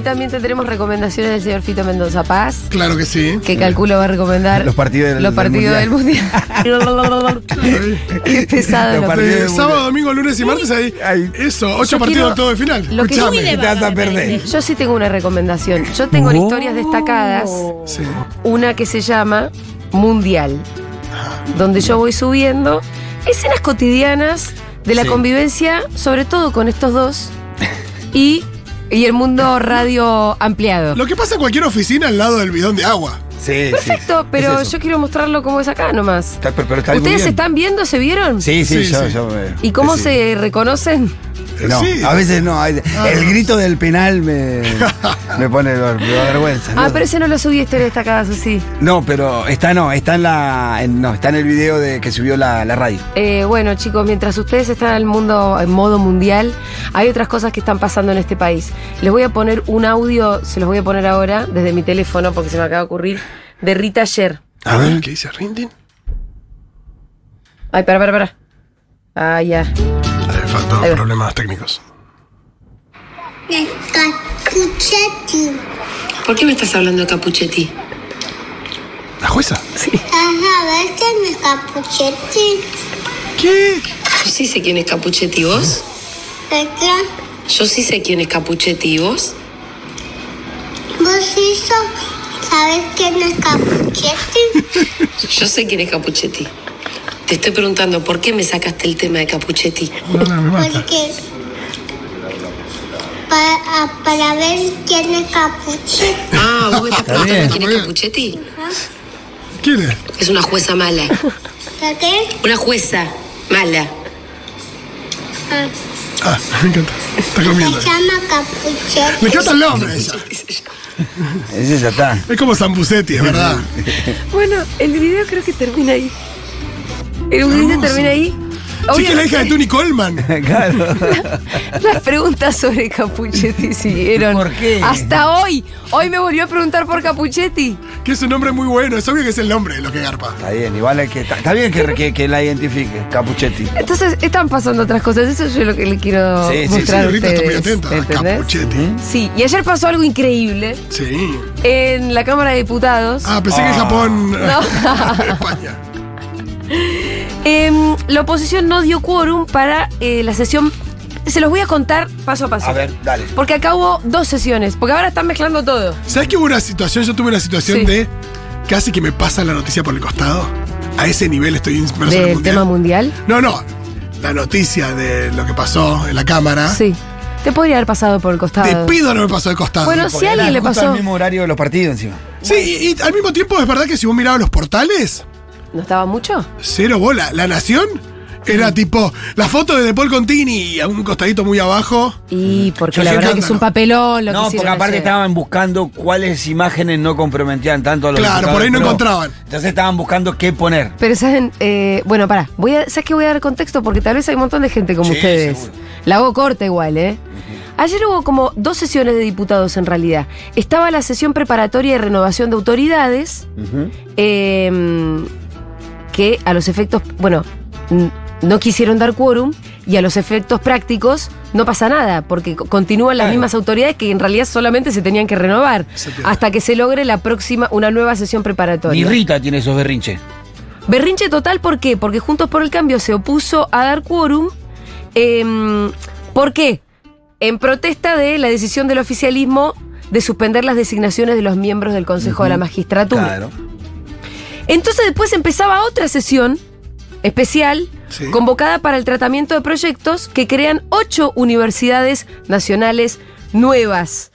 hoy también tendremos recomendaciones del señor Fito Mendoza Paz, Claro que sí. que calculo va a recomendar Los partidos del- los del partidos del mundial. Qué pesado. Los partidos Eh, del sábado, domingo, lunes y martes ahí. Ay. Eso, ocho Yo partidos quiero- todo de final. lo que- Escuchame. Te vas a perder. Yo sí tengo una recomendación. Yo tengo en historias destacadas Sí. una que se llama Mundial, donde yo voy subiendo escenas cotidianas de la Sí. convivencia, sobre todo con estos dos, y, y el mundo radio ampliado. Lo que pasa en cualquier oficina al lado del bidón de agua. Sí, sí. Perfecto, pero Es yo quiero mostrarlo como es acá nomás. Está- pero, pero está muy ¿Ustedes bien. están viendo? ¿Se vieron? Sí, sí, Sí, yo, sí. yo me- ¿Y cómo sí. se reconocen? No, Sí. a veces no. hay- el grito del penal me, me pone ver- me da vergüenza. Ah, ¿no? pero ese no lo subí a historias destacadas, ¿o sí? No, pero está no, está en la. en- no, está en el video de que subió la, la radio. Eh, bueno, chicos, mientras ustedes están en el mundo en modo mundial, hay otras cosas que están pasando en este país. Les voy a poner un audio, se los voy a poner ahora desde mi teléfono porque se me acaba de ocurrir, de Rita ayer. A ver, ¿qué dice Rindin? Ay, para, para, para. Ah, ya. Le faltó Ahí va. problemas técnicos. Capuchetti. ¿Por qué me estás hablando de Capuchetti? ¿La jueza? Ajá, ¿ves quién es Capuchetti? ¿Qué? Yo sí sé quién es Capuchetti, ¿vos? ¿De qué? Yo sí sé quién es Capuchetti, ¿vos? ¿Vos hizo? ¿Sabes quién es Capuchetti? Yo sé quién es Capuchetti. Te estoy preguntando, ¿por qué me sacaste el tema de Capuchetti? Me mata. Porque... Para, para ver quién es Capuchetti. Ah, ¿vos me estás preguntando quién es. Capuchetti? ¿Quién es? Es una jueza mala. ¿De qué? Una jueza mala. Ah, Ah, me encanta. Está comiendo. se llama Capuchetti. Me encanta el nombre ella. Ese ya está. Es como Zambucetti, es verdad. Bueno, el video creo que termina ahí. El video termina ahí. Sí, que es la hija de Tony Coleman. claro. Las preguntas sobre Capuchetti siguieron. ¿Por qué? Hasta hoy. Hoy me volvió a preguntar por Capuchetti. Que es un nombre muy bueno. Es obvio que es el nombre de lo que garpa. Está bien, igual hay que. Está, está bien que, que, que la identifique, Capuchetti. Entonces están pasando otras cosas. Eso es lo que le quiero Sí, sí, sí, mostrar ahorita está muy atenta. ¿entendés? Capuchetti. Sí, y ayer pasó algo increíble Sí. en la Cámara de Diputados. Ah, pensé que en. Japón. No. España. Em, la oposición no dio quórum para eh, la sesión. Se los voy a contar paso a paso. A ver, dale. Porque acá hubo dos sesiones, porque ahora están mezclando todo. ¿Sabes que hubo una situación? Yo tuve una situación Sí. de casi que me pasa la noticia por el costado. A ese nivel estoy inmerso en el Del mundial. tema mundial. No, no. La noticia de lo que pasó en la cámara. Sí. Te podría haber pasado por el costado. pido no me pasó de costado. Bueno, si a alguien le justo pasó. al mismo horario de los partidos encima. Sí, y, y al mismo tiempo es verdad que si vos mirabas los portales, ¿No estaba mucho? cero bola. La Nación era tipo la foto de De Paul Contini y a un costadito muy abajo. Y porque Yo la verdad que que es un ¿no? papelón lo que No, porque aparte ayer. estaban buscando cuáles imágenes no comprometían tanto a los Claro, por ahí no pro. encontraban. Entonces estaban buscando qué poner. Pero saben, eh, bueno, pará, voy a, ¿sabes que voy a dar contexto? Porque tal vez hay un montón de gente como Sí, ustedes. seguro. La hago corta igual, ¿eh? Ayer hubo como dos sesiones de diputados en realidad. Estaba la sesión preparatoria de renovación de autoridades, eh, que a los efectos, bueno, no quisieron dar quórum y a los efectos prácticos no pasa nada, porque co- continúan las Claro. mismas autoridades que en realidad solamente se tenían que renovar hasta que se logre la próxima, una nueva sesión preparatoria. Rita tiene esos berrinches. Berrinche total, ¿por qué? Porque Juntos por el Cambio se opuso a dar quórum. em, ¿Por qué? En protesta de la decisión del oficialismo de suspender las designaciones de los miembros del Consejo de la Magistratura. Claro. Entonces después empezaba otra sesión especial Sí. convocada para el tratamiento de proyectos que crean ocho universidades nacionales nuevas.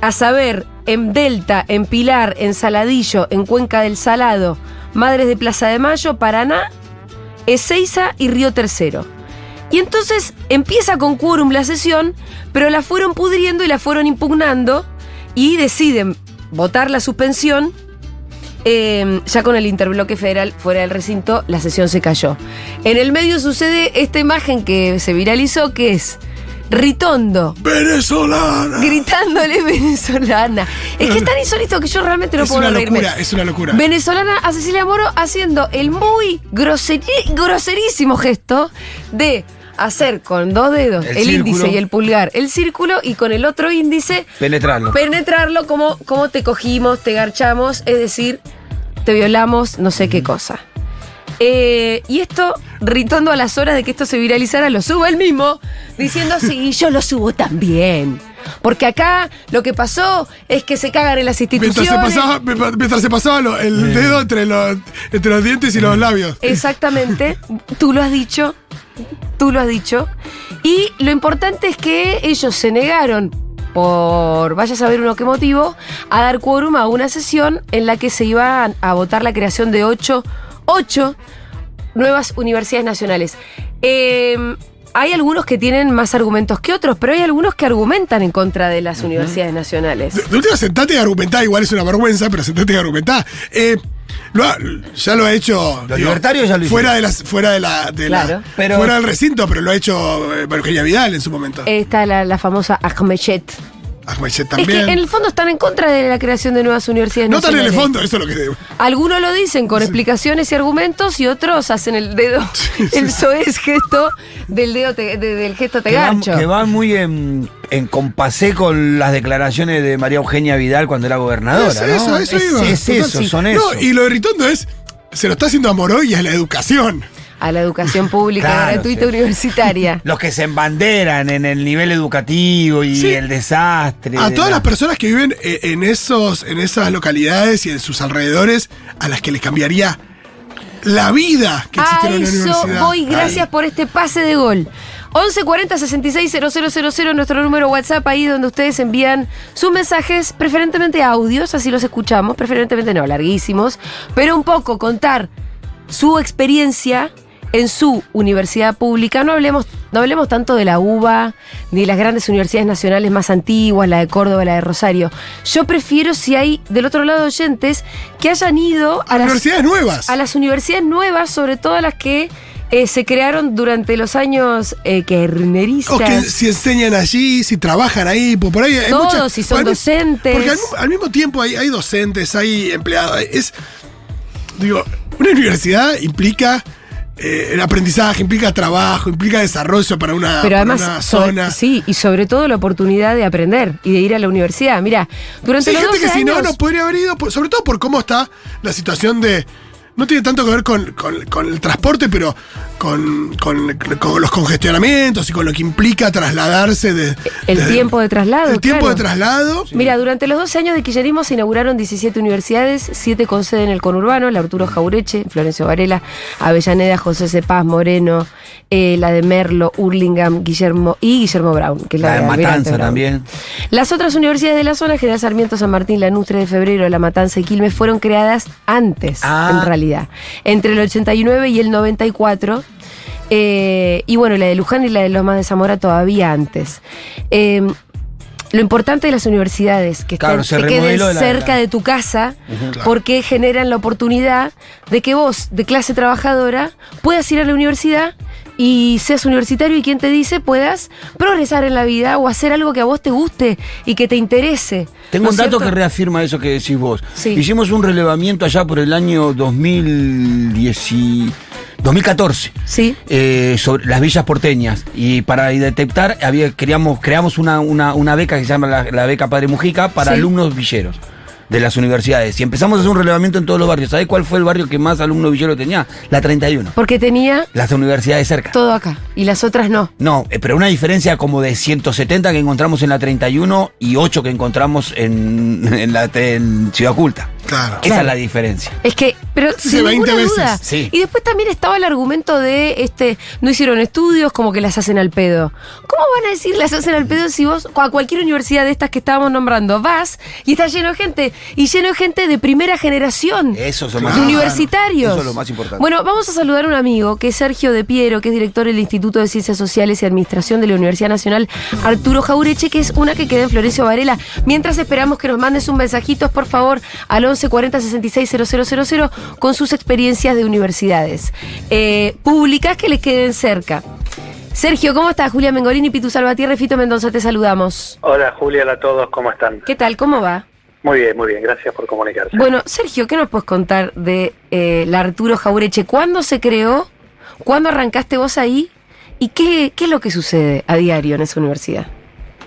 A saber, en Delta, en Pilar, en Saladillo, en Cuenca del Salado, Madres de Plaza de Mayo, Paraná, Ezeiza y Río Tercero. Y entonces empieza con quórum la sesión, pero la fueron pudriendo y la fueron impugnando y deciden votar la suspensión eh, ya con el interbloque federal fuera del recinto, la sesión se cayó. En el medio sucede esta imagen que se viralizó, que es Ritondo ¡Venezolana! gritándole venezolana. Es que es tan insólito que yo realmente no es puedo una reírme. locura, es una locura. Venezolana a Cecilia Moro haciendo el muy groseri- groserísimo gesto de hacer con dos dedos, el, El índice y el pulgar, el círculo y con el otro índice Penetrarlo. penetrarlo como, como te cogimos, te garchamos, es decir, te violamos, no sé qué cosa. Eh, y esto, ritondo a las horas de que esto se viralizara, lo subo él mismo, diciendo, sí, yo lo subo también. Porque acá lo que pasó es que se cagan en las Mientras instituciones. se pasaba, mientras se pasaba lo- el dedo entre los, entre los dientes y los labios. Exactamente, tú lo has dicho, tú lo has dicho. Y lo importante es que ellos se negaron, por vaya a saber uno qué motivo, a dar quórum a una sesión en la que se iba a votar la creación de ocho, ocho nuevas universidades nacionales. Eh, hay algunos que tienen más argumentos que otros, pero hay algunos que argumentan en contra de las universidades nacionales. De, de última, sentate y argumentá, igual es una vergüenza, pero sentate y argumentá. Eh, lo ha- ya lo ha hecho. Los libertarios ya lo fuera de las, fuera de la, de la- Claro. Pero- fuera del recinto, pero lo ha hecho eh, Eugenia Vidal en su momento. Está la, la famosa Es que en el fondo están en contra de la creación de nuevas universidades no tan en el fondo, eso es lo que. Algunos lo dicen con explicaciones y argumentos y otros hacen el dedo, el soez gesto del dedo te- de- del gesto te que va, garcho. que va muy en, en compasé con las declaraciones de María Eugenia Vidal cuando era gobernadora. Es ¿no? eso, eso es, iba. es Total, eso, sí. son No, eso. y lo de Ritondo es. Se lo está haciendo a Moroy y a la educación. A la educación pública Claro, gratuita sí. universitaria. Los que se embanderan en el nivel educativo y Sí. el desastre. A de todas la- las personas que viven eh, en, esos, en esas localidades y en sus alrededores, a las que les cambiaría la vida que A existiera en la eso universidad. voy, gracias por este pase de gol. 1140 66 000, nuestro número WhatsApp, ahí donde ustedes envían sus mensajes, preferentemente audios, así los escuchamos, preferentemente no, larguísimos, pero un poco contar su experiencia en su universidad pública. No hablemos, no hablemos tanto de la UBA, ni de las grandes universidades nacionales más antiguas, la de Córdoba, la de Rosario. Yo prefiero si hay del otro lado oyentes que hayan ido a las Universidades nuevas. a las universidades nuevas, sobre todo a las que eh, se crearon durante los años eh, kerneristas. O que si enseñan allí, si trabajan ahí, pues por ahí hay Todos, muchas- si son al docentes. Porque al, al mismo tiempo hay, hay docentes, hay empleados. Es. Digo, una universidad implica eh, el aprendizaje, implica trabajo, implica desarrollo para una, Pero para además, una sobre- zona. sí, y sobre todo la oportunidad de aprender y de ir a la universidad. Mira, durante Sí, hay los gente que 12 si no, años- no podría haber ido, sobre todo por cómo está la situación de. No tiene tanto que ver con, con- con el transporte, pero con, con- los congestionamientos y con lo que implica trasladarse de. El tiempo de traslado, El tiempo claro. de traslado. Mira, durante los 12 años de kirchnerismo se inauguraron 17 universidades, 7 con sede en el conurbano, la Arturo Jaureche, Florencio Varela, Avellaneda, José C. Paz, Moreno, eh, la de Merlo, Hurlingham, Guillermo y Guillermo Brown, que es la, La de Matanza Brown. también. Las otras universidades de la zona, General Sarmiento, San Martín, Lanús, 3 de Febrero, La Matanza y Quilmes, fueron creadas antes, Ah. en realidad. Entre el 89 y el 94. eh, y bueno, la de Luján y la de Lomas de Zamora todavía antes. Eh, lo importante de las universidades, que, Claro, estén- que queden cerca la- de tu casa, Claro. porque generan la oportunidad de que vos, de clase trabajadora, puedas ir a la universidad y seas universitario y quien te dice puedas progresar en la vida o hacer algo que a vos te guste y que te interese. Tengo ¿No un dato cierto? que reafirma eso que decís vos. Sí. Hicimos un relevamiento allá por el año 2010 y- 2014 Sí. eh, sobre las villas porteñas y para detectar había creamos una, una, una beca que se llama la, la beca Padre Mujica para Sí. alumnos villeros de las universidades y empezamos a hacer un relevamiento en todos los barrios. ¿Sabés cuál fue el barrio que más alumnos villeros tenía? La 31. Porque tenía Las universidades cerca. todo acá y las otras no. No, eh, pero una diferencia como de 170 que encontramos en la 31 y 8 que encontramos en, en la en Ciudad Oculta. Claro. Esa Claro. es la diferencia. Es que, pero Sí, sin 20 ninguna veces. duda. Sí. Y después también estaba el argumento de este, no hicieron estudios, como que las hacen al pedo. ¿Cómo van a decir las hacen al pedo si vos a cualquier universidad de estas que estábamos nombrando vas y está lleno de gente y lleno de gente de primera generación? Eso es lo Claro. más universitarios. Eso es lo más importante. Bueno, vamos a saludar a un amigo que es Sergio De Piero, que es director del Instituto de Ciencias Sociales y Administración de la Universidad Nacional Arturo Jaureche, que es una que queda en Florencio Varela. Mientras esperamos que nos mandes un mensajito, por favor, al 11 40 66 000 con sus experiencias de universidades eh, públicas que les queden cerca. Sergio, ¿cómo estás? Julia Mengolini, Pitu Salvatierra y Fito Mendoza, te saludamos. Hola Julia, hola a todos, ¿cómo están? ¿Qué tal? ¿Cómo va? Muy bien, muy bien, gracias por comunicarse. Bueno, Sergio, ¿qué nos puedes contar de eh, la Arturo Jaureche? ¿Cuándo se creó? ¿Cuándo arrancaste vos ahí? ¿Y qué, qué es lo que sucede a diario en esa universidad?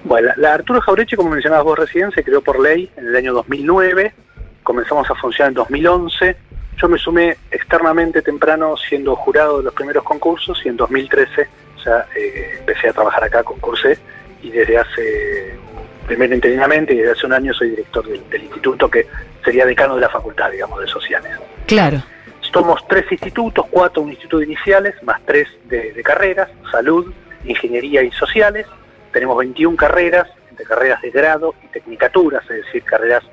Bueno, la, la Arturo Jaureche, como mencionabas vos recién, se creó por ley en el año 2009, comenzamos a funcionar en 2011, yo me sumé externamente temprano siendo jurado de los primeros concursos y en 2013 ya eh, empecé a trabajar acá, concursé y desde hace, primero interinamente y desde hace un año soy director del, del instituto que sería decano de la facultad, digamos, de sociales. Claro. Somos tres institutos, cuatro un instituto de iniciales, más tres de, de carreras, salud, ingeniería y sociales. Tenemos 21 carreras, entre carreras de grado y tecnicaturas, es decir, carreras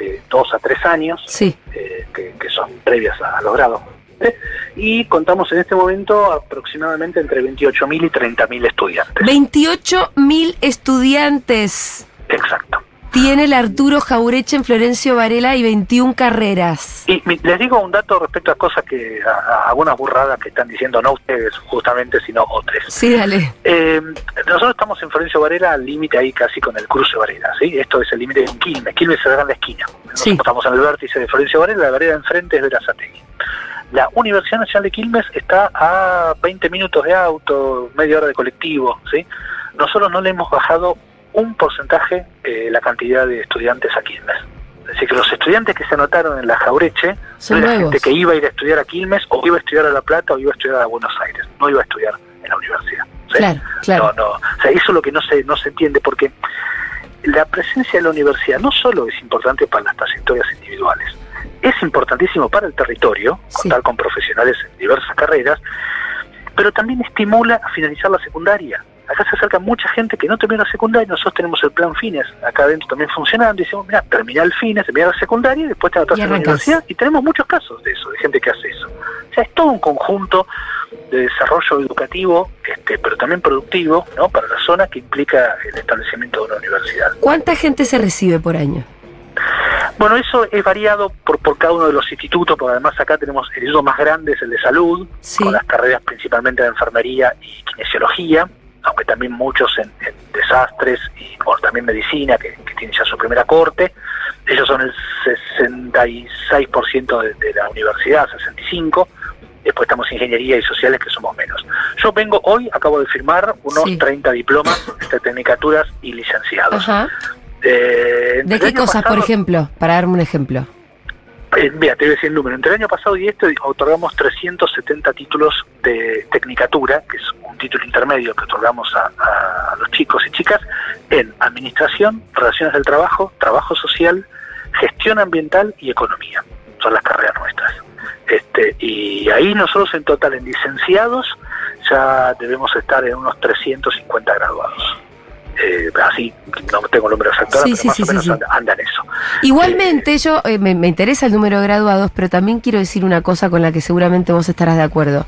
de dos a tres años, Sí. eh, que, que son previas a, a los grados. ¿eh? Y contamos en este momento aproximadamente entre 28.000 y 30.000 estudiantes. 28 mil estudiantes Exacto. Tiene el Arturo Jaureche en Florencio Varela y 21 carreras. Y les digo un dato respecto a cosas que, a, a algunas burradas que están diciendo, no ustedes justamente, sino otros. Sí, dale. Eh, nosotros estamos en Florencio Varela, al límite ahí casi con el cruce Varela, ¿sí? Esto es el límite de Quilmes. Quilmes se da en la esquina. Nosotros Sí. estamos en el vértice de Florencio Varela, la vereda enfrente es Verazategui. La Universidad Nacional de Quilmes está a 20 minutos de auto, media hora de colectivo, ¿sí? Nosotros no le hemos bajado un porcentaje eh, la cantidad de estudiantes a Quilmes. Es decir, que los estudiantes que se anotaron en la Jaureche Son no era nuevos. gente que iba a ir a estudiar a Quilmes o iba a estudiar a La Plata o iba a estudiar a Buenos Aires, no iba a estudiar en la universidad. ¿sí? Claro, claro. No, no. O sea, eso es lo que no se, no se entiende porque la presencia de la universidad no solo es importante para las trayectorias individuales, es importantísimo para el territorio, Sí. contar con profesionales en diversas carreras, pero también estimula a finalizar la secundaria. Acá se acerca mucha gente que no termina la secundaria, nosotros tenemos el plan fines acá adentro también funcionando, y decimos, mira, termina el fines, termina la secundaria y después te Y en la universidad, y tenemos muchos casos de eso, de gente que hace eso. O sea, es todo un conjunto de desarrollo educativo, este, pero también productivo, ¿no? Para la zona que implica el establecimiento de una universidad. ¿Cuánta gente se recibe por año? Bueno, eso es variado por, por cada uno de los institutos, porque además acá tenemos el instituto más grande, es el de salud, Sí. con las carreras principalmente de enfermería y kinesiología, aunque también muchos en, en desastres y bueno, también medicina, que, que tiene ya su primera corte. Ellos son el 66% de, de la universidad, 65%. Después estamos ingeniería y sociales, que somos menos. Yo vengo hoy, acabo de firmar unos Sí. 30 diplomas de tecnicaturas y licenciados. Ajá. Eh, ¿De qué cosas, por ejemplo? Para darme un ejemplo. Eh, mira, te voy a decir el número. Entre el año pasado y este otorgamos 370 títulos de tecnicatura, que es un título intermedio que otorgamos a, a los chicos y chicas en administración, relaciones del trabajo, trabajo social, gestión ambiental y economía. Son las carreras nuestras. Este, y ahí nosotros en total, en licenciados, ya debemos estar en unos 350 graduados. Eh, así, no tengo el número exacto, ahora, Sí, pero sí, más sí, o sí, menos sí. anda, anda en eso. Igualmente, yo eh, me, me interesa el número de graduados, pero también quiero decir una cosa con la que seguramente vos estarás de acuerdo.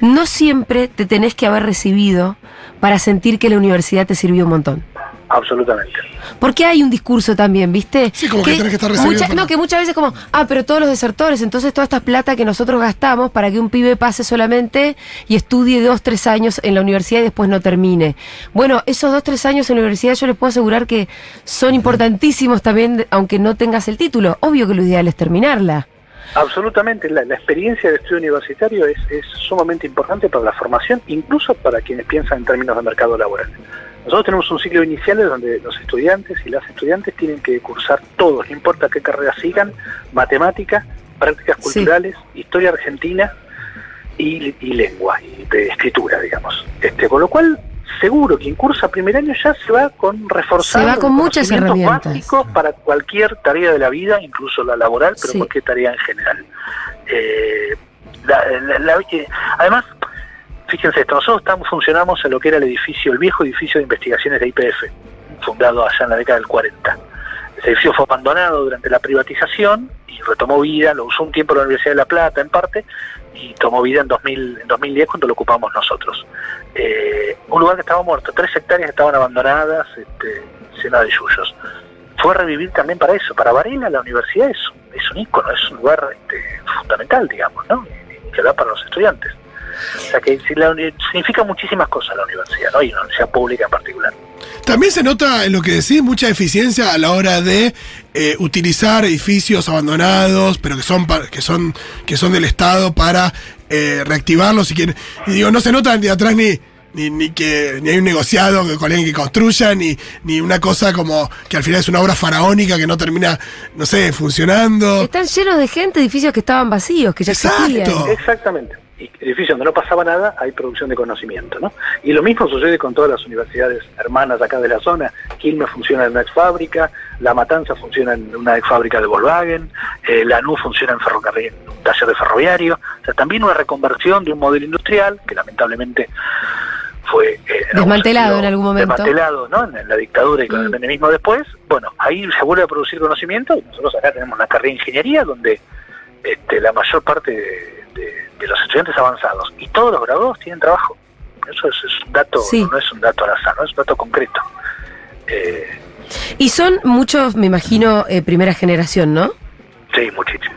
No siempre te tenés que haber recibido para sentir que la universidad te sirvió un montón. Absolutamente. Porque hay un discurso también, ¿viste? Sí, como que tenés que estar recibido mucha- para- No, que muchas veces como, ah, pero todos los desertores, entonces toda esta plata que nosotros gastamos para que un pibe pase solamente y estudie dos, tres años en la universidad y después no termine. Bueno, esos dos, tres años en la universidad yo les puedo asegurar que son importantísimos también, aunque no tengas el título. Obvio que lo ideal es terminarla. Absolutamente, la, la experiencia de estudio universitario es, es sumamente importante para la formación, incluso para quienes piensan en términos de mercado laboral. Nosotros tenemos un ciclo inicial donde los estudiantes y las estudiantes tienen que cursar todos, no importa qué carrera sigan, matemática, prácticas Sí. culturales, historia argentina y, y lengua, y de escritura, digamos. Este, con lo cual, seguro, quien cursa primer año ya se va con reforzar Se va con muchas herramientas. básicos para cualquier tarea de la vida, incluso la laboral, pero Sí. cualquier tarea en general. Eh, la- la- la- eh, además, fíjense esto, nosotros estamos, funcionamos en lo que era el edificio, el viejo edificio de investigaciones de IPF, fundado allá en la década del 40. Ese edificio fue abandonado durante la privatización y retomó vida, lo usó un tiempo la Universidad de La Plata en parte, y tomó vida en, 2000, en 2010 cuando lo ocupamos nosotros. Eh, un lugar que estaba muerto, tres hectáreas estaban abandonadas, este, llenas de yuyos. Fue revivir también para eso. Para Varela la universidad es, es un ícono, es un lugar este, fundamental, digamos, ¿no? Que da para los estudiantes. O sea que significa muchísimas cosas la universidad, ¿no? Y una universidad pública en particular. También se nota en lo que decís mucha eficiencia a la hora de eh, utilizar edificios abandonados, pero que son que son que son del Estado para eh, reactivarlos y que y digo no se nota ni atrás ni ni, ni que ni hay un negociado que- con alguien que construya, ni, ni una cosa como que al final es una obra faraónica que no termina, no sé, funcionando. Están llenos de gente, edificios que estaban vacíos, que ya Exacto. existían. Exactamente. Edificios donde no pasaba nada, hay producción de conocimiento, ¿no? Y lo mismo sucede con todas las universidades hermanas acá de la zona. Quilmes funciona en una ex fábrica, La Matanza funciona en una ex fábrica de Volkswagen, eh, Lanús funciona en ferrocarril, en un taller de ferroviario. O sea, también una reconversión de un modelo industrial que lamentablemente fue eh, algún Desmantelado en algún momento. Desmantelado, ¿no? En, la dictadura y con el Mm. menemismo después. Bueno, ahí se vuelve a producir conocimiento y nosotros acá tenemos una carrera de ingeniería donde este, la mayor parte de, de- de los estudiantes avanzados y todos los graduados tienen trabajo. Eso es, es un dato, Sí. no es un dato al azar, no es un dato concreto. Eh, Y son muchos, me imagino, eh, primera generación, ¿no? sí, muchísimo.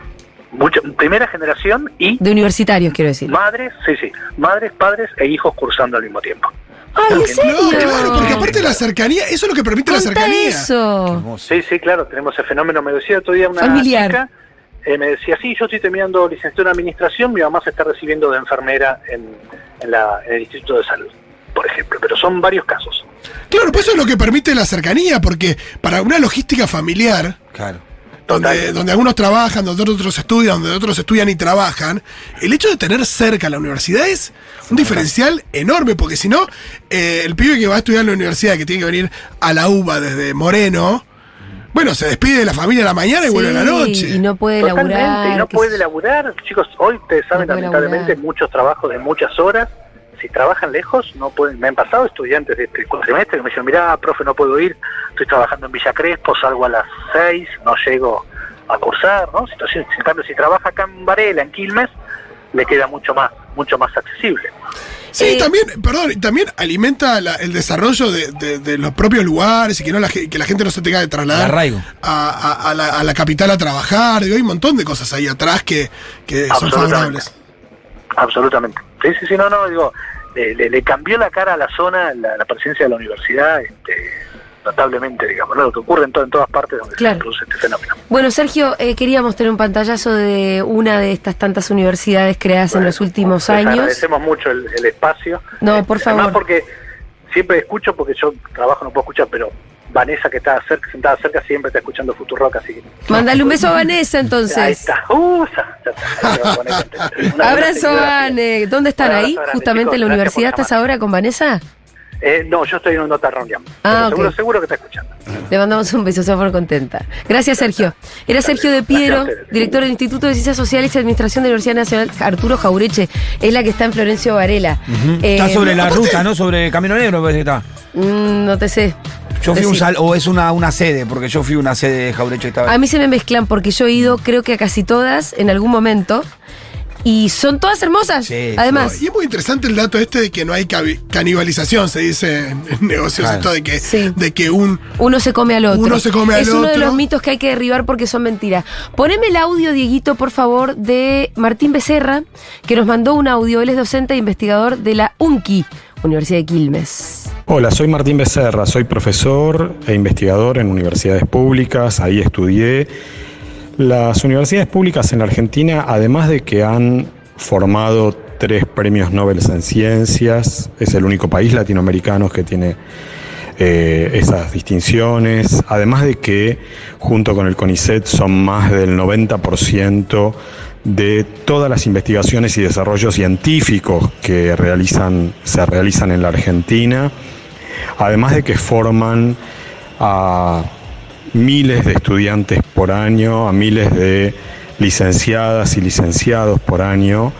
Mucho, primera generación y De universitarios, quiero decir. madres, sí, sí, madres, padres e hijos cursando al mismo tiempo. ¡Ay, en serio! No, claro, porque aparte de la cercanía, eso es lo que permite la cercanía. eso. Sí, sí, claro, tenemos ese fenómeno. Me decía otro día una Familiar. chica, eh, me decía, sí, yo estoy terminando licenciatura en administración, mi mamá se está recibiendo de enfermera en, en la- en el Instituto de Salud, por ejemplo, pero son varios casos. Claro, pues eso es lo que permite la cercanía, porque para una logística familiar, Claro. donde, donde algunos trabajan, donde otros estudian, donde otros estudian y trabajan, el hecho de tener cerca la universidad es un diferencial enorme, porque si no, eh, el pibe que va a estudiar en la universidad, que tiene que venir a la UBA desde Moreno, bueno, se despide de la familia a la mañana y vuelve a la Sí, noche. Y no puede Totalmente, laburar. y no puede laburar. Chicos, hoy ustedes saben, No lamentablemente, laburar. muchos trabajos de muchas horas. Si trabajan lejos, no pueden. Me han pasado estudiantes de este cuatrimestre que me dicen, mirá, profe, no puedo ir, estoy trabajando en Villa Crespo, salgo a las 6, no llego a cursar, ¿no? Situación, en cambio, si trabaja acá en Varela, en Quilmes, le queda mucho más, mucho más accesible. Sí, Eh, también, perdón, y también alimenta la- el desarrollo de, de- de los propios lugares y que no la, que la gente no se tenga que trasladar a, a- a la, a la capital a trabajar. Digo, hay un montón de cosas ahí atrás que, que son favorables. Absolutamente. Sí, sí, sí, no, no, digo, le, le- le cambió la cara a la zona la, la presencia de la universidad este, notablemente, digamos, ¿no? lo que ocurre en, to- en todas partes donde Claro. se produce este fenómeno. Bueno, Sergio, eh, queríamos tener un pantallazo de una de estas tantas universidades creadas en los últimos años. Agradecemos mucho el, el espacio. No, Eh, por Además favor. porque siempre escucho, porque yo trabajo, no puedo escuchar, pero Vanessa que está cerca, sentada cerca siempre está escuchando Futurock, así que... Mándale un beso a Vanessa Ahí entonces. está. Uh, ya, está. Ahí Abrazo. Vane. ¿Dónde están ahí? Justamente en la universidad. ¿Estás ahora con Vanessa? Eh, no, yo estoy en un nota reunión. Ah, seguro, seguro que está escuchando. Le mandamos un beso, se va a poner contenta. Gracias, Sergio. Era Sergio de Piero, director del Instituto de Ciencias Sociales y Administración de la Universidad Nacional Arturo Jaureche. Es la que está en Florencio Varela. Eh, está sobre la ruta, ¿no? Sobre Camino Negro, parece que está. mm, no te sé. Yo fui un sal, o es una, una sede, porque yo fui una sede de Jaurecho esta vez. A mí se me mezclan porque yo he ido, creo que a casi todas en algún momento. Y son todas hermosas. Sí, además. Y es muy interesante el dato este de que no hay canibalización, se dice en, negocios, Claro. esto de que, Sí. de que un Uno se come al otro. Uno se come al es uno de otro. los mitos que hay que derribar porque son mentiras. Poneme el audio, Dieguito, por favor, de Martín Becerra, que nos mandó un audio. Él es docente e investigador de la UNCI, Universidad de Quilmes. Hola, soy Martín Becerra, soy profesor e investigador en universidades públicas, ahí estudié. Las universidades públicas en la Argentina, además de que han formado tres premios Nobel en ciencias, es el único país latinoamericano que tiene eh, esas distinciones, además de que junto con el CONICET son más del 90% de todas las investigaciones y desarrollos científicos que realizan, se realizan en la Argentina, además de que forman a miles de estudiantes por año, a miles de licenciadas y licenciados por año,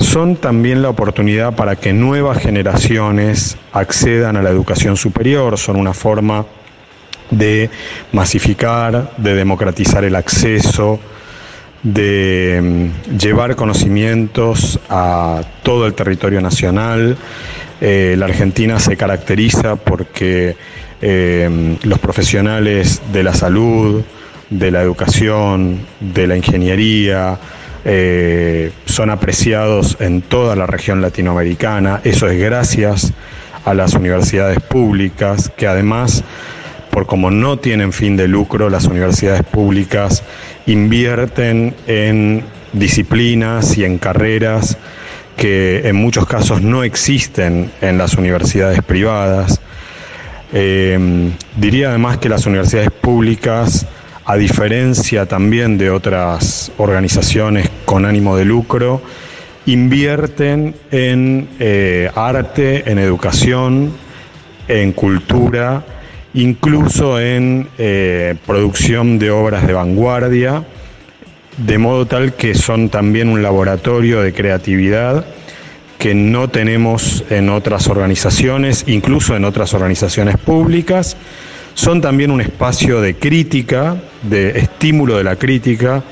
son también la oportunidad para que nuevas generaciones accedan a la educación superior, son una forma de masificar, de democratizar el acceso, de mm, llevar conocimientos a todo el territorio nacional. Eh, la Argentina se caracteriza porque eh, los profesionales de la salud, de la educación, de la ingeniería, eh, son apreciados en toda la región latinoamericana. Eso es gracias a las universidades públicas que además por como no tienen fin de lucro, las universidades públicas invierten en disciplinas y en carreras que en muchos casos no existen en las universidades privadas. Eh, diría además que las universidades públicas, a diferencia también de otras organizaciones con ánimo de lucro, invierten en eh, arte, en educación, en cultura, incluso en eh, producción de obras de vanguardia, de modo tal que son también un laboratorio de creatividad que no tenemos en otras organizaciones, incluso en otras organizaciones públicas. Son también un espacio de crítica, de estímulo de la crítica.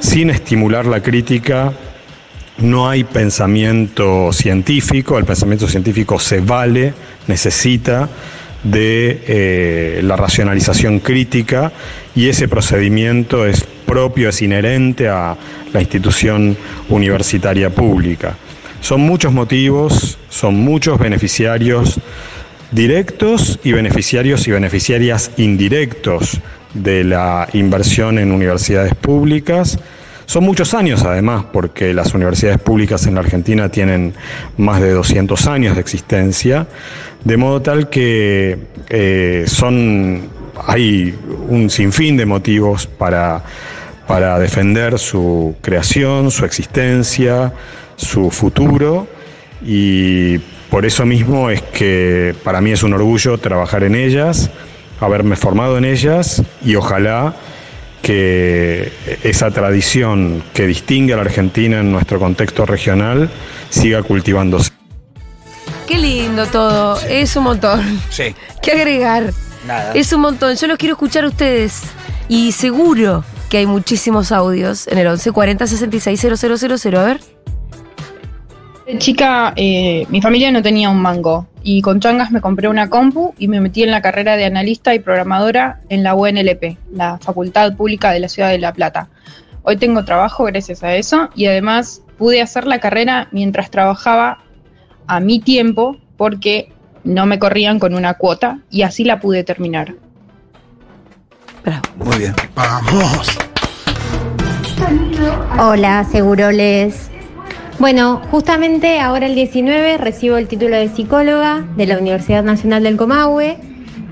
Sin estimular la crítica no hay pensamiento científico, el pensamiento científico se vale, necesita de eh, la racionalización crítica y ese procedimiento es propio, es inherente a la institución universitaria pública. Son muchos motivos, son muchos beneficiarios directos y beneficiarios y beneficiarias indirectos de la inversión en universidades públicas. Son muchos años además, porque las universidades públicas en la Argentina tienen más de 200 años de existencia, de modo tal que eh, son, hay un sinfín de motivos para, para defender su creación, su existencia, su futuro y por eso mismo es que para mí es un orgullo trabajar en ellas, haberme formado en ellas y ojalá que esa tradición que distingue a la Argentina en nuestro contexto regional siga cultivándose. Qué lindo todo. Es un montón. Sí. ¿Qué agregar? Nada. Es un montón. Yo los quiero escuchar a ustedes. Y seguro que hay muchísimos audios en el 1140 66 000. A ver. De chica, eh, mi familia no tenía un mango y con changas me compré una compu y me metí en la carrera de analista y programadora en la UNLP, la Facultad Pública de la Ciudad de La Plata. Hoy tengo trabajo gracias a eso y además pude hacer la carrera mientras trabajaba a mi tiempo porque no me corrían con una cuota y así la pude terminar. Bravo. Muy bien. Vamos. Hola, Seguroles. Bueno, justamente ahora el 19 recibo el título de psicóloga de la Universidad Nacional del Comahue,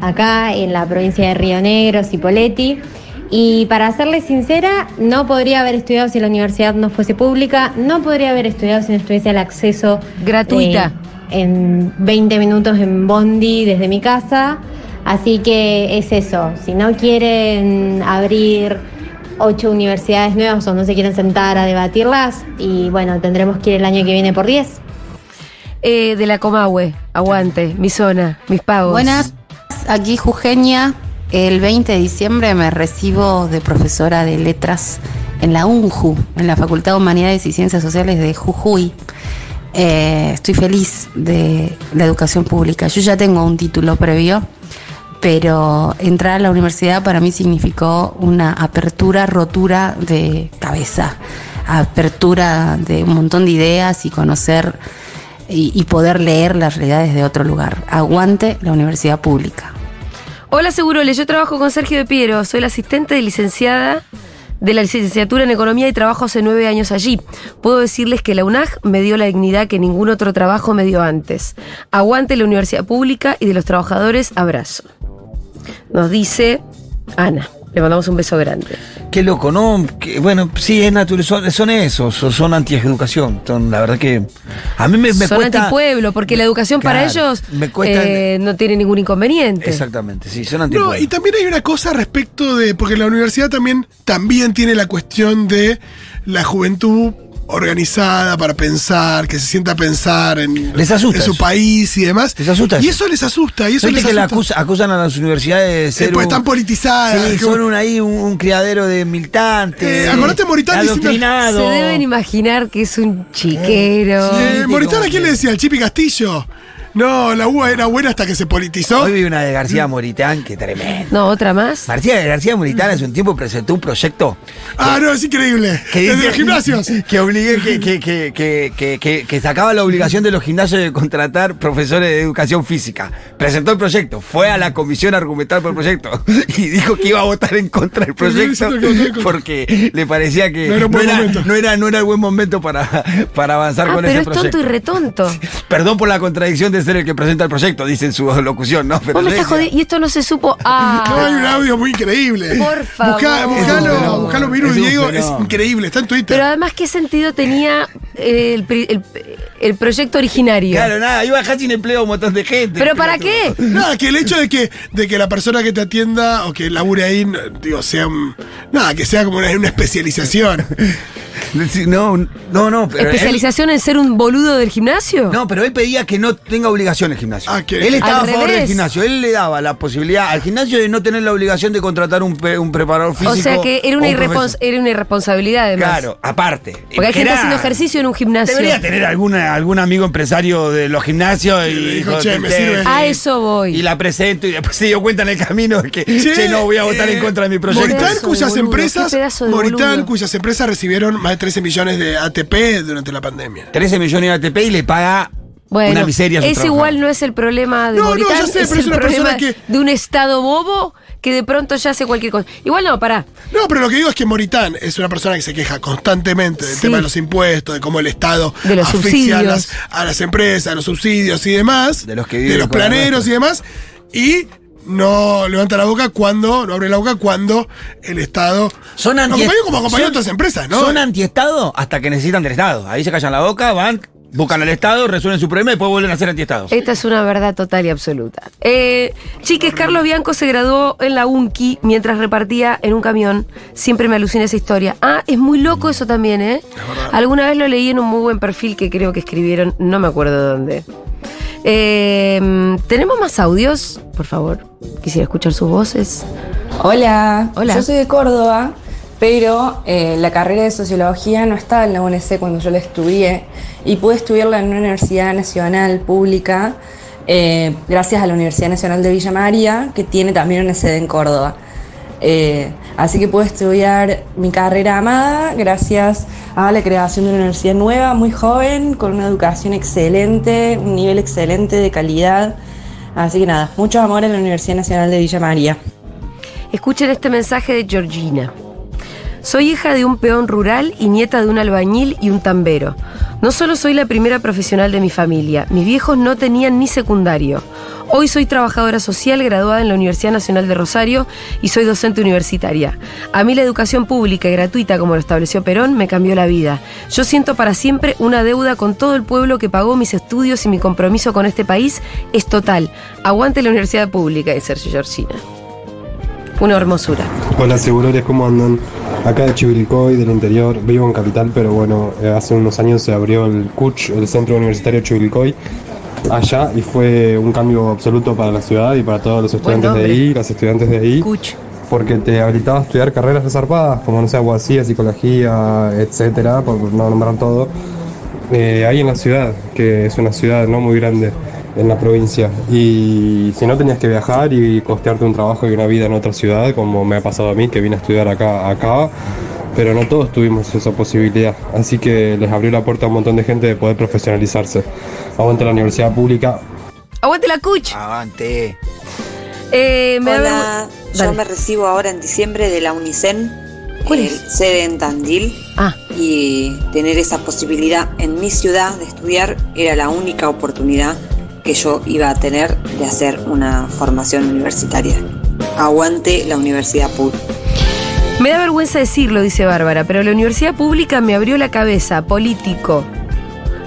acá en la provincia de Río Negro, Cipolletti. Y para serles sincera, no podría haber estudiado si la universidad no fuese pública, no podría haber estudiado si no estuviese el acceso Gratuita. eh, en 20 minutos en Bondi desde mi casa. Así que es eso, si no quieren abrir ocho universidades nuevas o no se quieren sentar a debatirlas, y bueno, tendremos que ir el año que viene por 10. Eh, de la Comahue. Aguante. Mi zona. Mis pagos. Buenas, aquí Jugenia. El 20 de diciembre me recibo de profesora de letras en la UNJU, en la Facultad de Humanidades y Ciencias Sociales de Jujuy. Eh, estoy feliz de la educación pública. Yo ya tengo un título previo, pero entrar a la universidad para mí significó una apertura, rotura de cabeza, apertura de un montón de ideas y conocer y, poder leer las realidades de otro lugar. Aguante la universidad pública. Hola, Seguroles. Yo trabajo con Sergio de Piero. Soy la asistente de licenciada de la licenciatura en Economía y trabajo hace nueve años allí. Puedo decirles que la UNAG me dio la dignidad que ningún otro trabajo me dio antes. Aguante la universidad pública y de los trabajadores, abrazo. Nos dice Ana. Le mandamos un beso grande. Qué loco, ¿no? Que, bueno, sí, es natural. Son, son esos, son, son anti-educación. Son, la verdad que. A mí me, me Son cuesta. antipueblo, porque la educación para ellos me cuesta- eh, no tiene ningún inconveniente. Exactamente, sí, son No, antipueblo. y también hay una cosa respecto de. Porque la universidad también, también tiene la cuestión de la juventud organizada para pensar, que se sienta a pensar en, Les asusta en su eso. país y demás. Les asusta Y eso. les asusta. Y eso ¿Viste les que la acusa- acusan a las universidades de ser Después un- están politizadas. Sí, son un, ahí un, un criadero de militantes. Eh, acordate Moritán adoctrinado. Se deben imaginar que es un chiquero. Eh, Moritán, ¿a quién le decía? ¿Al Chipi Castillo? No, la UBA era buena hasta que se politizó. Hoy vi una de García Moritán, que tremendo. No, otra más. García, García Moritán hace un tiempo presentó un proyecto Ah, no, es increíble. que Desde dice- los gimnasios. Que obligué, que, que, que, que, que, que- que sacaba la obligación de los gimnasios de contratar profesores de educación física. Presentó el proyecto, fue a la comisión a argumentar por el proyecto y dijo que iba a votar en contra del Pero proyecto porque le parecía que No era un buen era, momento. no era, no era el buen momento para, para avanzar Ah, con pero ese es tonto proyecto. y retonto. Perdón por la contradicción de ser el que presenta el proyecto, dice en su locución, ¿no? Pero Vos me le estás jodiendo. Y esto no se supo. Ah. No, hay un audio muy increíble. Por favor. Un buscalo, un Diego, es increíble, está en Twitter. Pero además, ¿qué sentido tenía eh, el, el- el proyecto originario? Claro, nada, iba a dejar sin empleo a un montón de gente. ¿Pero para qué? Nada, que el hecho de que, de que la persona que te atienda o que labure ahí, digo, sea un- Nada, que sea como una, una especialización. No, no, no. Pero él- ¿Especialización en ser un boludo del gimnasio? no, pero él pedía que no tenga obligación el gimnasio. Ah, él estaba Al a favor revés. del gimnasio. Él le daba la posibilidad al gimnasio de no tener la obligación de contratar un, preparador físico. o sea que era una, o un irrespons- profesor. era una irresponsabilidad además. Claro, aparte. Porque hay gente Era- haciendo ejercicio en un gimnasio. Debería tener alguna, algún amigo empresario de los gimnasios y le dijo, "Che, me "Te- sirve". A eso voy. Y la presento y después se dio cuenta en el camino de que, Che, che, no voy a votar eh, en contra de mi proyecto. Moritán, Pedazo de cuyas boludo, empresas. pedazo de Moritán, boludo. cuyas empresas recibieron más de 13 millones de ATP durante la pandemia. 13 millones de ATP y le paga Bueno, una miseria trabajador. igual no es el problema de No, no, Moritán, ya sé, es pero es el una persona problema que- de un estado bobo que de pronto ya hace cualquier cosa. Igual no, pará. No, pero lo que digo es que Moritán es una persona que se queja constantemente del Sí. tema de los impuestos, de cómo el Estado De los asfixia a las, a las empresas, a los subsidios y demás, De los que viven de los planeros y demás, y no levanta la boca cuando, no abre la boca cuando el Estado Son anti acompañó como acompañó a son- otras empresas, ¿no? Son antiestado hasta que necesitan del Estado. Ahí se callan la boca, van, buscan al Estado, resuelven su problema y después vuelven a ser antiestados. Esta es una verdad total y absoluta. Eh, chiques, Carlos Bianco se graduó en la UNCI mientras repartía en un camión. Siempre me alucina esa historia. Ah, es muy loco eso también, ¿eh? Alguna vez lo leí en un muy buen perfil que creo que escribieron, no me acuerdo dónde. Eh, ¿Tenemos más audios? Por favor, quisiera escuchar sus voces. Hola, Hola. yo soy de Córdoba, pero eh, la carrera de sociología no estaba en la UNC cuando yo la estudié y pude estudiarla en una universidad nacional pública eh, gracias a la Universidad Nacional de Villa María, que tiene también una sede en Córdoba. Eh, así que pude estudiar mi carrera amada gracias a la creación de una universidad nueva, muy joven, con una educación excelente, un nivel excelente de calidad. Así que nada, mucho amor a la Universidad Nacional de Villa María. Escuchen este mensaje de Georgina. Soy hija de un peón rural y nieta de un albañil y un tambero. No solo soy la primera profesional de mi familia, mis viejos no tenían ni secundario. Hoy soy trabajadora social graduada en la Universidad Nacional de Rosario y soy docente universitaria. A mí la educación pública y gratuita, como lo estableció Perón, me cambió la vida. Yo siento para siempre una deuda con todo el pueblo que pagó mis estudios y mi compromiso con este país es total. Aguante la universidad pública, de Sergio Georgina. Una hermosura. Hola Segurores, ¿cómo andan? Acá de Chivilcoy, del interior, vivo en Capital, pero bueno, eh, hace unos años se abrió el CUCH, el Centro Universitario Chivilcoy, allá y fue un cambio absoluto para la ciudad y para todos los estudiantes de ahí, las estudiantes de ahí, Cuch. porque te habilitaba a estudiar carreras resarpadas, como no sé, abogacía, psicología, etcétera, por no nombrar todo, eh, ahí en la ciudad, que es una ciudad no muy grande en la provincia. Y si no tenías que viajar y costearte un trabajo y una vida en otra ciudad, como me ha pasado a mí, que vine a estudiar acá, acá, pero no todos tuvimos esa posibilidad. Así que les abrió la puerta a un montón de gente de poder profesionalizarse. Aguante la universidad pública, Aguante la cuch. Avante. Eh, me Hola, yo Dale. me recibo ahora en diciembre de la UNICEN, ¿Cuál es? sede en Tandil, Ah, y tener esa posibilidad en mi ciudad de estudiar era la única oportunidad que yo iba a tener de hacer una formación universitaria. Aguante la universidad pública. me da vergüenza decirlo, dice Bárbara, pero la universidad pública me abrió la cabeza, político.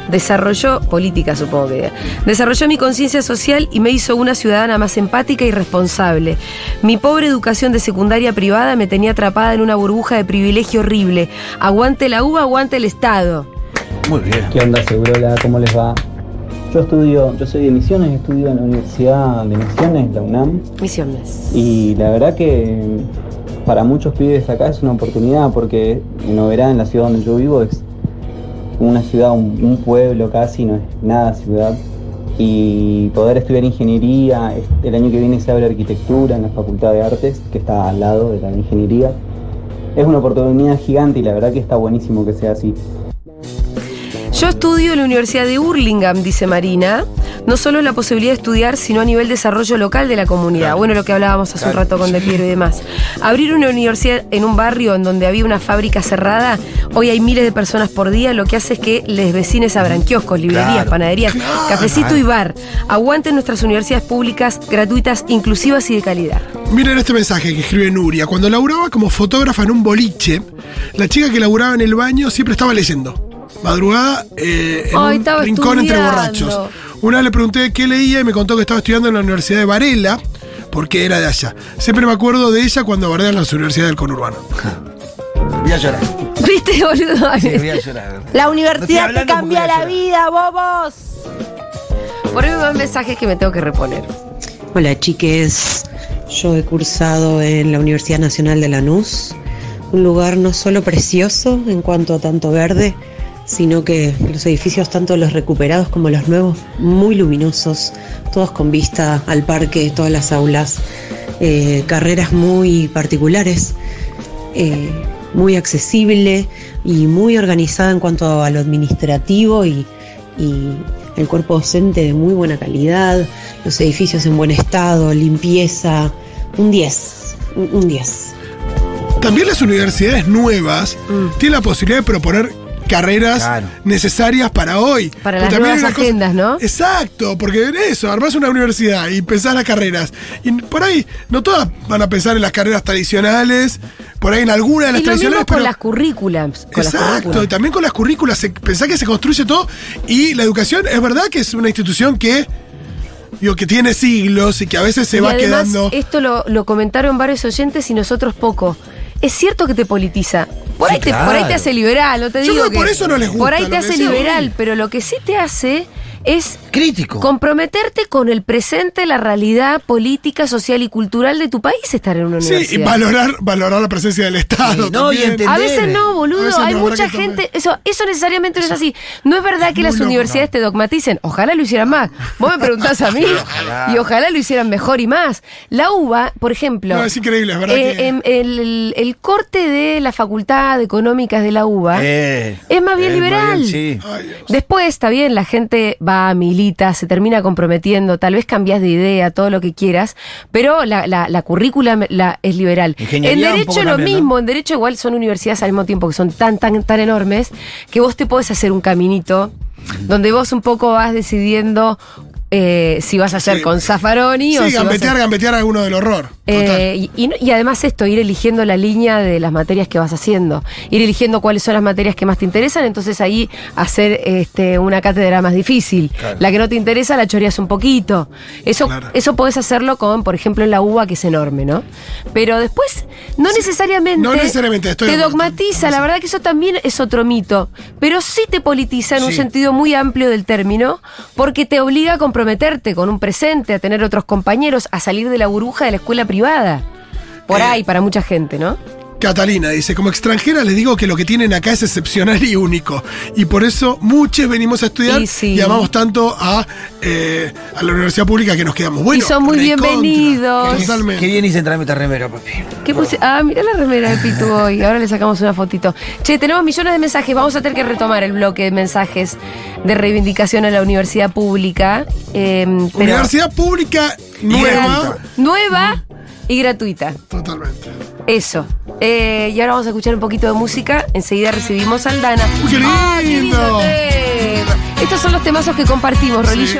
Desarrolló, política supongo que, desarrolló mi conciencia social y me hizo una ciudadana más empática y responsable. Mi pobre educación de secundaria privada me tenía atrapada en una burbuja de privilegio horrible. Aguante la uva, aguante el Estado. Muy bien. ¿Qué onda, Segurola? ¿Cómo les va? Yo estudio, yo soy de Misiones, estudio en la Universidad de Misiones, la UNAM, Misiones. y la verdad que para muchos pibes acá es una oportunidad porque Noverá, en la ciudad donde yo vivo, es una ciudad, un, un pueblo casi, no es nada ciudad. y poder estudiar ingeniería. El año que viene se abre arquitectura en la Facultad de Artes, que está al lado de la ingeniería. Es una oportunidad gigante y la verdad que está buenísimo que sea así. Yo estudio en la Universidad de Hurlingham, dice Marina. No solo la posibilidad de estudiar, sino a nivel desarrollo local de la comunidad. Bueno, lo que hablábamos hace un rato con De Piero y demás. Abrir una universidad en un barrio en donde había una fábrica cerrada, hoy hay miles de personas por día, lo que hace es que les vecines abran kioscos, librerías, Claro. panaderías, cafecito y bar. Aguanten nuestras universidades públicas, gratuitas, inclusivas y de calidad. Miren este mensaje que escribe Nuria. Cuando laburaba como fotógrafa en un boliche, la chica que laburaba en el baño siempre estaba leyendo. Madrugada eh, en Ay, un rincón entre borrachos. Una vez le pregunté qué leía y me contó que estaba estudiando en la Universidad de Varela, porque era de allá. Siempre me acuerdo de ella cuando bardean las universidades del conurbano. Voy a llorar. ¿Viste, boludo? Sí, voy a llorar. La universidad te cambia la vida, bobos. Por ahí me dan mensajes que me tengo que reponer. Hola chiques, yo he cursado en la Universidad Nacional de Lanús, un lugar no solo precioso en cuanto a tanto verde, sino que los edificios, tanto los recuperados como los nuevos, muy luminosos, todos con vista al parque, todas las aulas, eh, carreras muy particulares, eh, muy accesible y muy organizada en cuanto a lo administrativo y, y el cuerpo docente de muy buena calidad, los edificios en buen estado, limpieza, un 10, un un 10. También las universidades nuevas Mm. tienen la posibilidad de proponer carreras necesarias para hoy. Para Pero las nuevas cosa- agendas, ¿no? Exacto, porque en eso, armás una universidad y pensás las carreras. Y por ahí, no todas van a pensar en las carreras tradicionales, por ahí en alguna de las Y lo mismo tradicionales, con pero. las currículas. Con las Exacto, currículas. y también con las currículas, se, pensá que se construye todo. Y la educación es verdad que es una institución que, digo, que tiene siglos y que a veces se y va además, quedando. Esto lo, lo comentaron varios oyentes y nosotros poco. Es cierto que te politiza. Por, Sí, ahí, te, por ahí te claro. hace liberal, no te Yo digo creo que por eso no les gusta Por ahí te hace liberal, pero lo que sí te hace es crítico. Comprometerte con el presente, la realidad política, social y cultural de tu país estar en una Sí, universidad. y valorar, valorar la presencia del Estado. no, y también. entender. A veces no, boludo. veces Hay no, mucha ¿verdad que gente. Eso, eso necesariamente no es así. No es verdad que las loco, universidades te dogmaticen. Ojalá lo hicieran más. Vos me preguntás a mí. Ojalá. y ojalá lo hicieran mejor y más. La UBA, por ejemplo. No, es increíble, es verdad eh, que- em, el, el- el corte de la Facultad de Económicas de la UBA Eh, es más bien es más liberal. bien, sí. Después, está bien, la gente va, milita, se termina comprometiendo, tal vez cambias de idea, todo lo que quieras, pero la, la, la currícula la, es liberal. Ingeniería en derecho lo también, ¿no? mismo, en derecho igual son universidades al mismo tiempo que son tan, tan, tan enormes, que vos te podés hacer un caminito donde vos un poco vas decidiendo eh, si vas a hacer Sí. con Zaffaroni o Sí, si vas a- gambetear, gambetear a uno del horror. eh, y, además esto, ir eligiendo la línea de las materias que vas haciendo, ir eligiendo cuáles son las materias que más te interesan, entonces ahí hacer este, una cátedra más difícil. Claro. La que no te interesa la choreas un poquito. Eso, eso podés hacerlo con, por ejemplo, en la UBA, que es enorme, ¿no? Pero después, no necesariamente, no necesariamente, estoy te dogmatiza, la verdad que eso también es otro mito, pero sí te politiza en un Sí. sentido muy amplio del término, porque te obliga a comprometerte con un presente, a tener otros compañeros, a salir de la burbuja de la escuela privada. Por Eh, ahí, para mucha gente, ¿no? Catalina dice, como extranjera les digo que lo que tienen acá es excepcional y único. Y por eso muchos venimos a estudiar Y amamos tanto a, eh, a la universidad pública que nos quedamos. Bueno, y son muy bienvenidos. Totalmente. Qué bien hice entrarme esta remera, papi. ¿Qué puse? Ah, mira la remera de Pitu hoy. Ahora le sacamos una fotito. Che, tenemos millones de mensajes. Vamos a tener que retomar el bloque de mensajes de reivindicación a la universidad pública. Eh, pero- Universidad pública nueva. nueva y gratuita. Totalmente. Eso. Eh, y ahora vamos a escuchar un poquito de música. Enseguida recibimos a Aldana. ¡Qué lindo! ¡Ay, qué lindo tema! Estos son los temazos que compartimos, Rolillo.